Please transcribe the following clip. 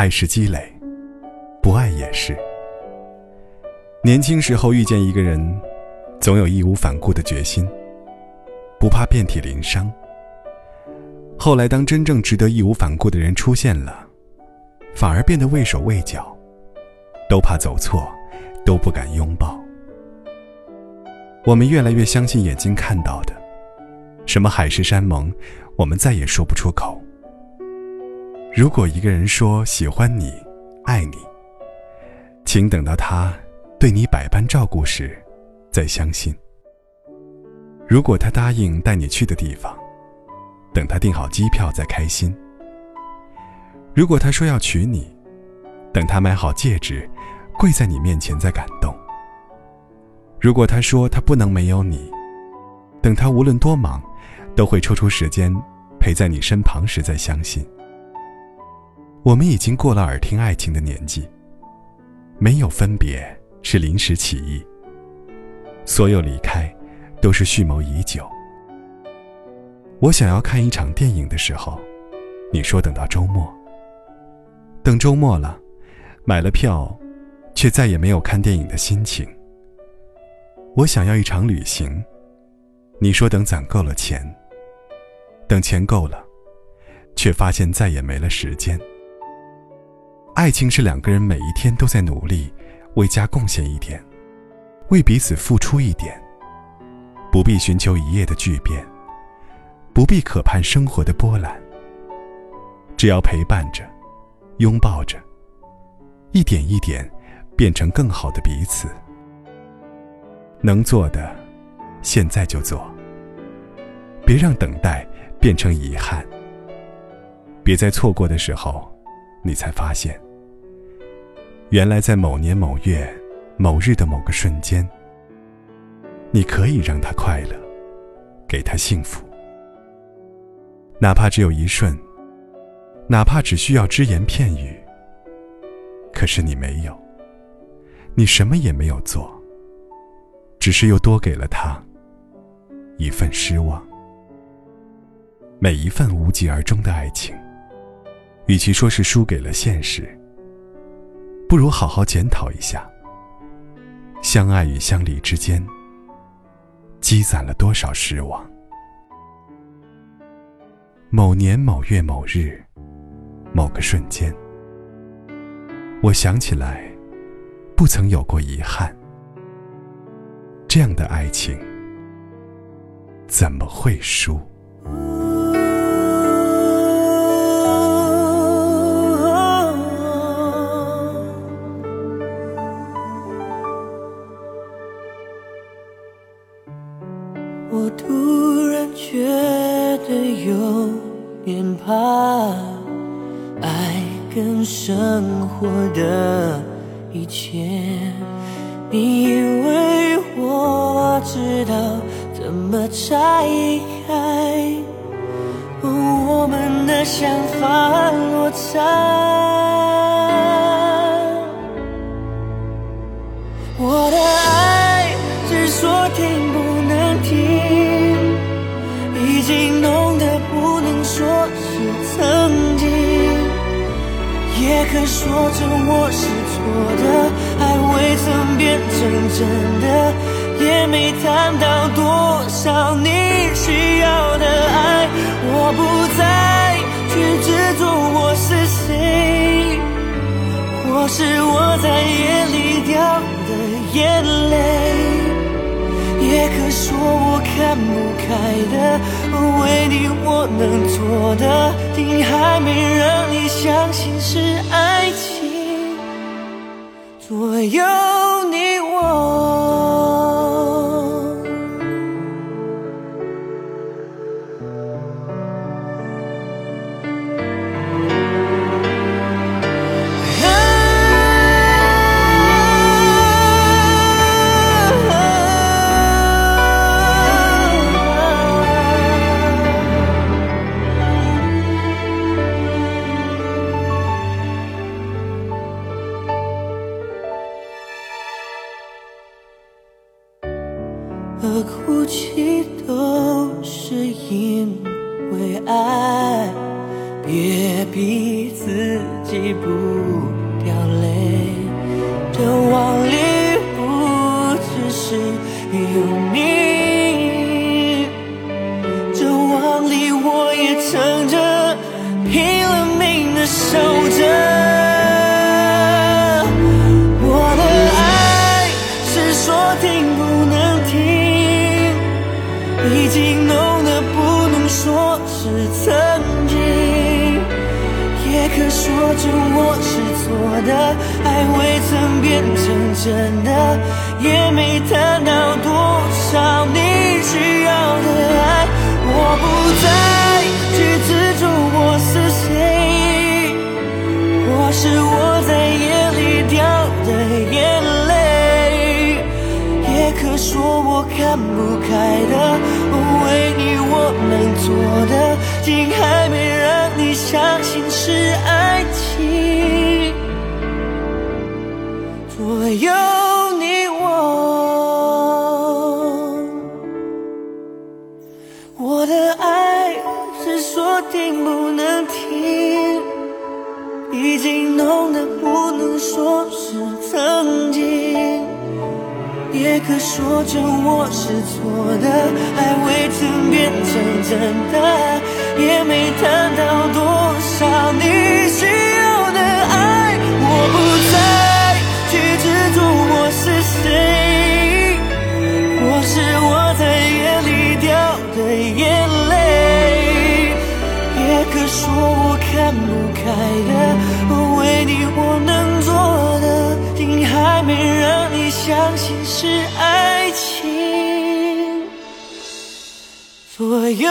爱是积累，不爱也是。年轻时候遇见一个人，总有义无反顾的决心，不怕遍体鳞伤。后来，当真正值得义无反顾的人出现了，反而变得畏手畏脚，都怕走错，都不敢拥抱。我们越来越相信眼睛看到的，什么海誓山盟，我们再也说不出口。如果一个人说喜欢你、爱你，请等到他对你百般照顾时，再相信。如果他答应带你去的地方，等他订好机票再开心。如果他说要娶你，等他买好戒指，跪在你面前再感动。如果他说他不能没有你，等他无论多忙，都会抽出时间陪在你身旁时再相信。我们已经过了耳听爱情的年纪，没有分别是临时起意，所有离开都是蓄谋已久。我想要看一场电影的时候，你说等到周末。等周末了，买了票，却再也没有看电影的心情。我想要一场旅行，你说等攒够了钱。等钱够了，却发现再也没了时间。爱情是两个人每一天都在努力，为家贡献一点，为彼此付出一点。不必寻求一夜的巨变，不必渴盼生活的波澜。只要陪伴着，拥抱着，一点一点变成更好的彼此。能做的，现在就做。别让等待变成遗憾。别在错过的时候，你才发现。原来，在某年某月某日的某个瞬间，你可以让他快乐，给他幸福，哪怕只有一瞬，哪怕只需要只言片语。可是你没有，你什么也没有做，只是又多给了他一份失望。每一份无疾而终的爱情，与其说是输给了现实。不如好好检讨一下，相爱与相离之间，积攒了多少失望。某年某月某日，某个瞬间，我想起来，不曾有过遗憾。这样的爱情，怎么会输？我突然觉得有点怕，爱跟生活的一切。你以为我知道怎么拆开，我们的想法落差。我的爱只说停不。也可说着我是错的，爱未曾变成真的，也没谈到多少你需要的爱。我不再去执着我是谁，或是我在夜里也可说我看不开的，为你我能做的，定还没让你相信是爱情，左右你我。和哭泣都是因为爱，别逼自己。不说着我是错的，爱未曾变成真的，也没谈到多少你需要的爱，我不再去执着我是谁。或是我在夜里掉的眼泪，也可说我看不开的，为你我能做的，竟还没让你相信是爱左右你我，我的爱是说停不能停。已经浓得不能说是曾经，也可说成我是错的，爱未曾变成真的，也没谈到多少你心是谁，或是我在夜里掉的眼泪。也可说我看不开的，为你我能做的，竟还没让你相信是爱情，所有